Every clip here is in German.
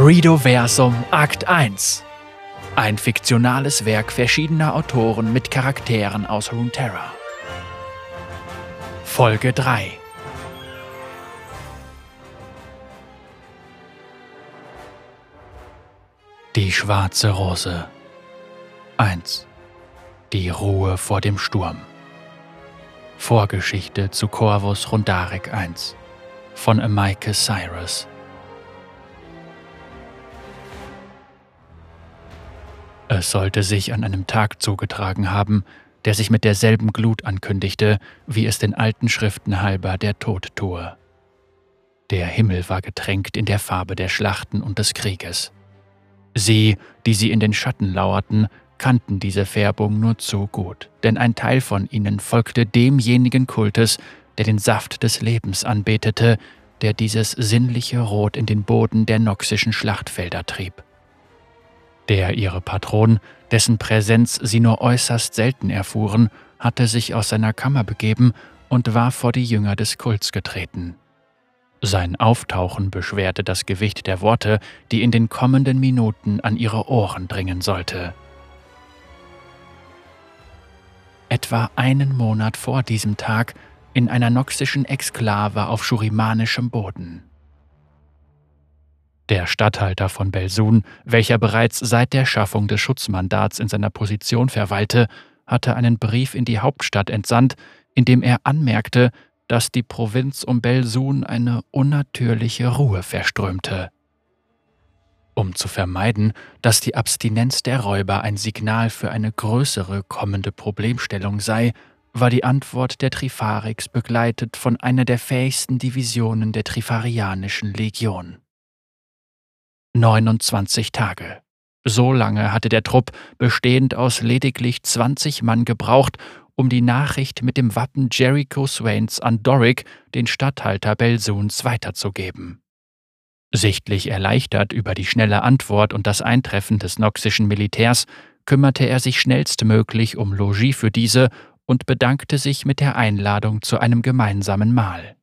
Redoversum Akt 1 Ein fiktionales Werk verschiedener Autoren mit Charakteren aus Runeterra. Folge 3 Die schwarze Rose. 1 Die Ruhe vor dem Sturm. Vorgeschichte zu Corvus Rundarek 1 von Amaike Cyrus Es sollte sich an einem Tag zugetragen haben, der sich mit derselben Glut ankündigte, wie es den alten Schriften halber der Tod tue. Der Himmel war getränkt in der Farbe der Schlachten und des Krieges. Sie, die sie in den Schatten lauerten, kannten diese Färbung nur zu gut, denn ein Teil von ihnen folgte demjenigen Kultus, der den Saft des Lebens anbetete, der dieses sinnliche Rot in den Boden der noxischen Schlachtfelder trieb. Der ihre Patron, dessen Präsenz sie nur äußerst selten erfuhren, hatte sich aus seiner Kammer begeben und war vor die Jünger des Kults getreten. Sein Auftauchen beschwerte das Gewicht der Worte, die in den kommenden Minuten an ihre Ohren dringen sollte. Etwa einen Monat vor diesem Tag in einer noxischen Exklave auf schurimanischem Boden. Der Statthalter von Belsun, welcher bereits seit der Schaffung des Schutzmandats in seiner Position verweilte, hatte einen Brief in die Hauptstadt entsandt, in dem er anmerkte, dass die Provinz um Belsun eine unnatürliche Ruhe verströmte. Um zu vermeiden, dass die Abstinenz der Räuber ein Signal für eine größere kommende Problemstellung sei, war die Antwort der Trifarix begleitet von einer der fähigsten Divisionen der Trifarianischen Legion. 29 Tage. So lange hatte der Trupp, bestehend aus lediglich 20 Mann, gebraucht, um die Nachricht mit dem Wappen Jericho Swains an Doric, den Statthalter Belsuns, weiterzugeben. Sichtlich erleichtert über die schnelle Antwort und das Eintreffen des noxischen Militärs, kümmerte er sich schnellstmöglich um Logis für diese und bedankte sich mit der Einladung zu einem gemeinsamen Mahl.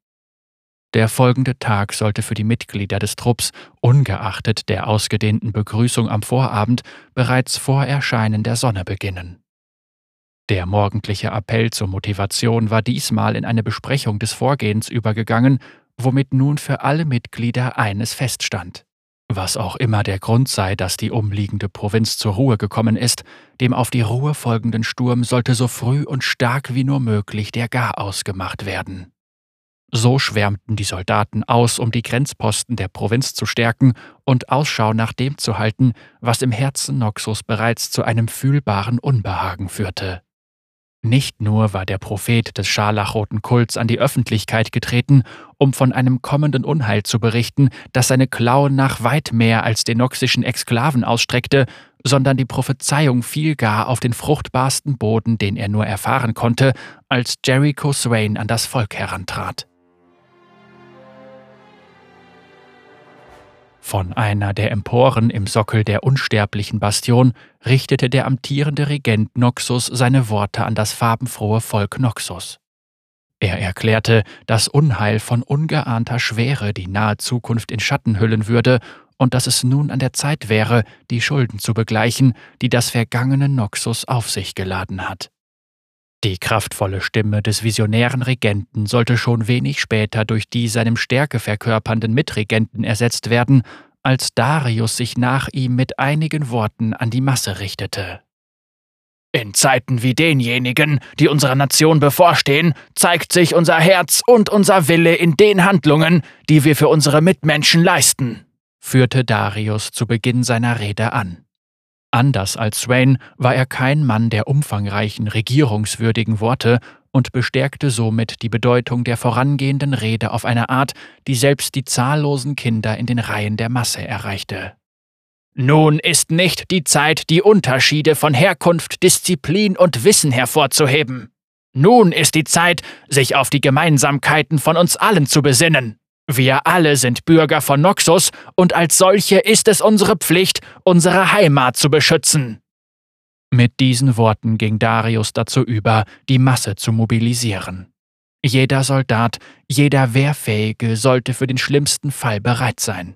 Der folgende Tag sollte für die Mitglieder des Trupps, ungeachtet der ausgedehnten Begrüßung am Vorabend, bereits vor Erscheinen der Sonne beginnen. Der morgendliche Appell zur Motivation war diesmal in eine Besprechung des Vorgehens übergegangen, womit nun für alle Mitglieder eines feststand. Was auch immer der Grund sei, dass die umliegende Provinz zur Ruhe gekommen ist, dem auf die Ruhe folgenden Sturm sollte so früh und stark wie nur möglich der Garaus gemacht werden. So schwärmten die Soldaten aus, um die Grenzposten der Provinz zu stärken und Ausschau nach dem zu halten, was im Herzen Noxus bereits zu einem fühlbaren Unbehagen führte. Nicht nur war der Prophet des scharlachroten Kults an die Öffentlichkeit getreten, um von einem kommenden Unheil zu berichten, das seine Klauen nach weit mehr als den noxischen Exklaven ausstreckte, sondern die Prophezeiung fiel gar auf den fruchtbarsten Boden, den er nur erfahren konnte, als Jericho Swain an das Volk herantrat. Von einer der Emporen im Sockel der unsterblichen Bastion richtete der amtierende Regent Noxus seine Worte an das farbenfrohe Volk Noxus. Er erklärte, dass Unheil von ungeahnter Schwere die nahe Zukunft in Schatten hüllen würde und dass es nun an der Zeit wäre, die Schulden zu begleichen, die das vergangene Noxus auf sich geladen hat. Die kraftvolle Stimme des visionären Regenten sollte schon wenig später durch die seinem Stärke verkörpernden Mitregenten ersetzt werden, als Darius sich nach ihm mit einigen Worten an die Masse richtete. In Zeiten wie denjenigen, die unserer Nation bevorstehen, zeigt sich unser Herz und unser Wille in den Handlungen, die wir für unsere Mitmenschen leisten, führte Darius zu Beginn seiner Rede an. Anders als Swain war er kein Mann der umfangreichen, regierungswürdigen Worte und bestärkte somit die Bedeutung der vorangehenden Rede auf eine Art, die selbst die zahllosen Kinder in den Reihen der Masse erreichte. Nun ist nicht die Zeit, die Unterschiede von Herkunft, Disziplin und Wissen hervorzuheben. Nun ist die Zeit, sich auf die Gemeinsamkeiten von uns allen zu besinnen. Wir alle sind Bürger von Noxus und als solche ist es unsere Pflicht, unsere Heimat zu beschützen. Mit diesen Worten ging Darius dazu über, die Masse zu mobilisieren. Jeder Soldat, jeder Wehrfähige sollte für den schlimmsten Fall bereit sein.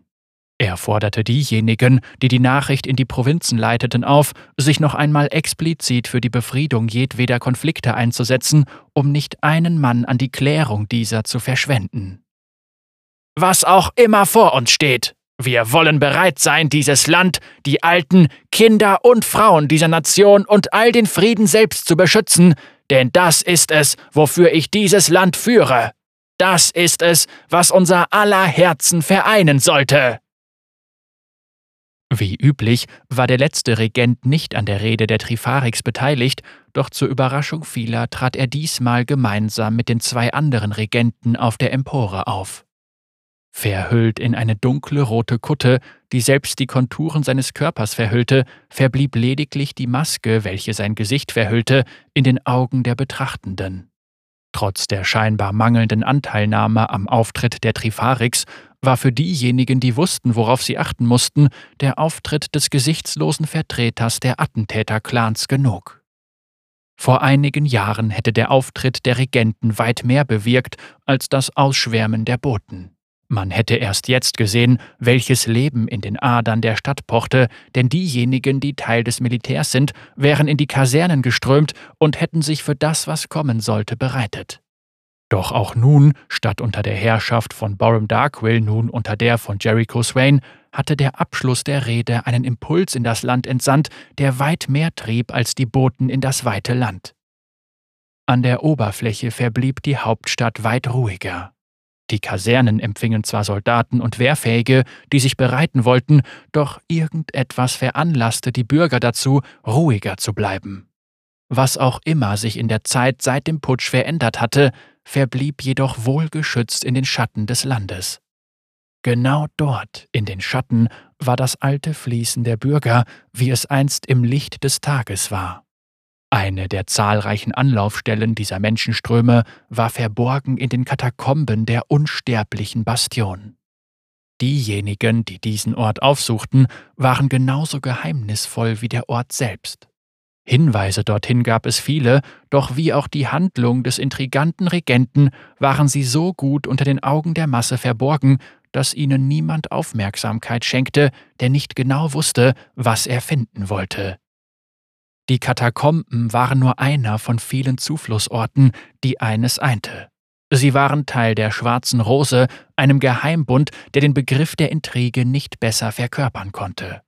Er forderte diejenigen, die die Nachricht in die Provinzen leiteten, auf, sich noch einmal explizit für die Befriedung jedweder Konflikte einzusetzen, um nicht einen Mann an die Klärung dieser zu verschwenden. Was auch immer vor uns steht, wir wollen bereit sein, dieses Land, die Alten, Kinder und Frauen dieser Nation und all den Frieden selbst zu beschützen, denn das ist es, wofür ich dieses Land führe. Das ist es, was unser aller Herzen vereinen sollte. Wie üblich war der letzte Regent nicht an der Rede der Trifarix beteiligt, doch zur Überraschung vieler trat er diesmal gemeinsam mit den zwei anderen Regenten auf der Empore auf. Verhüllt in eine dunkle rote Kutte, die selbst die Konturen seines Körpers verhüllte, verblieb lediglich die Maske, welche sein Gesicht verhüllte, in den Augen der Betrachtenden. Trotz der scheinbar mangelnden Anteilnahme am Auftritt der Trifarix war für diejenigen, die wussten, worauf sie achten mussten, der Auftritt des gesichtslosen Vertreters der Attentäter-Clans genug. Vor einigen Jahren hätte der Auftritt der Regenten weit mehr bewirkt als das Ausschwärmen der Boten. Man hätte erst jetzt gesehen, welches Leben in den Adern der Stadt pochte, denn diejenigen, die Teil des Militärs sind, wären in die Kasernen geströmt und hätten sich für das, was kommen sollte, bereitet. Doch auch nun, statt unter der Herrschaft von Borum Darkwill nun unter der von Jericho Swain, hatte der Abschluss der Rede einen Impuls in das Land entsandt, der weit mehr trieb als die Boten in das weite Land. An der Oberfläche verblieb die Hauptstadt weit ruhiger. Die Kasernen empfingen zwar Soldaten und Wehrfähige, die sich bereiten wollten, doch irgendetwas veranlasste die Bürger dazu, ruhiger zu bleiben. Was auch immer sich in der Zeit seit dem Putsch verändert hatte, verblieb jedoch wohlgeschützt in den Schatten des Landes. Genau dort, in den Schatten, war das alte Fließen der Bürger, wie es einst im Licht des Tages war. Eine der zahlreichen Anlaufstellen dieser Menschenströme war verborgen in den Katakomben der unsterblichen Bastion. Diejenigen, die diesen Ort aufsuchten, waren genauso geheimnisvoll wie der Ort selbst. Hinweise dorthin gab es viele, doch wie auch die Handlung des intriganten Regenten waren sie so gut unter den Augen der Masse verborgen, dass ihnen niemand Aufmerksamkeit schenkte, der nicht genau wusste, was er finden wollte. Die Katakomben waren nur einer von vielen Zuflussorten, die eines einte. Sie waren Teil der Schwarzen Rose, einem Geheimbund, der den Begriff der Intrige nicht besser verkörpern konnte.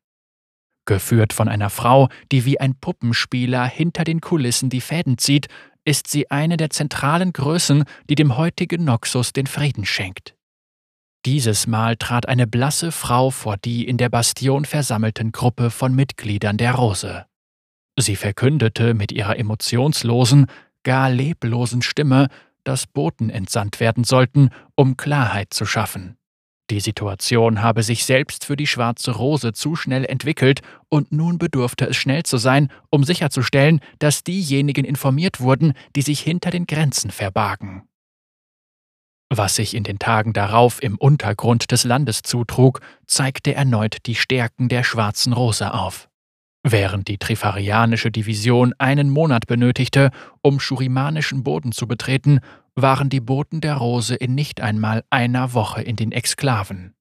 Geführt von einer Frau, die wie ein Puppenspieler hinter den Kulissen die Fäden zieht, ist sie eine der zentralen Größen, die dem heutigen Noxus den Frieden schenkt. Dieses Mal trat eine blasse Frau vor die in der Bastion versammelten Gruppe von Mitgliedern der Rose. Sie verkündete mit ihrer emotionslosen, gar leblosen Stimme, dass Boten entsandt werden sollten, um Klarheit zu schaffen. Die Situation habe sich selbst für die schwarze Rose zu schnell entwickelt und nun bedurfte es schnell zu sein, um sicherzustellen, dass diejenigen informiert wurden, die sich hinter den Grenzen verbargen. Was sich in den Tagen darauf im Untergrund des Landes zutrug, zeigte erneut die Stärken der schwarzen Rose auf. Während die Trifarianische Division einen Monat benötigte, um schurimanischen Boden zu betreten, waren die Boten der Rose in nicht einmal einer Woche in den Exklaven.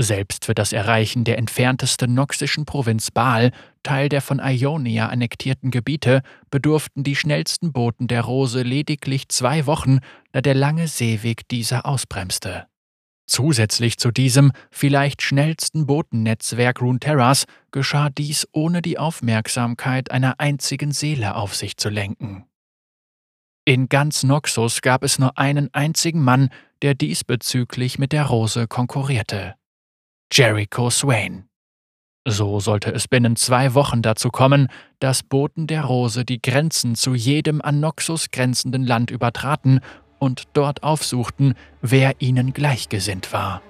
Selbst für das Erreichen der entferntesten noxischen Provinz Baal, Teil der von Ionia annektierten Gebiete, bedurften die schnellsten Boten der Rose lediglich zwei Wochen, da der lange Seeweg dieser ausbremste. Zusätzlich zu diesem vielleicht schnellsten Botennetzwerk Runeterras geschah dies ohne die Aufmerksamkeit einer einzigen Seele auf sich zu lenken. In ganz Noxus gab es nur einen einzigen Mann, der diesbezüglich mit der Rose konkurrierte. Jericho Swain. So sollte es binnen zwei Wochen dazu kommen, dass Boten der Rose die Grenzen zu jedem an Noxus grenzenden Land übertraten und dort aufsuchten, wer ihnen gleichgesinnt war.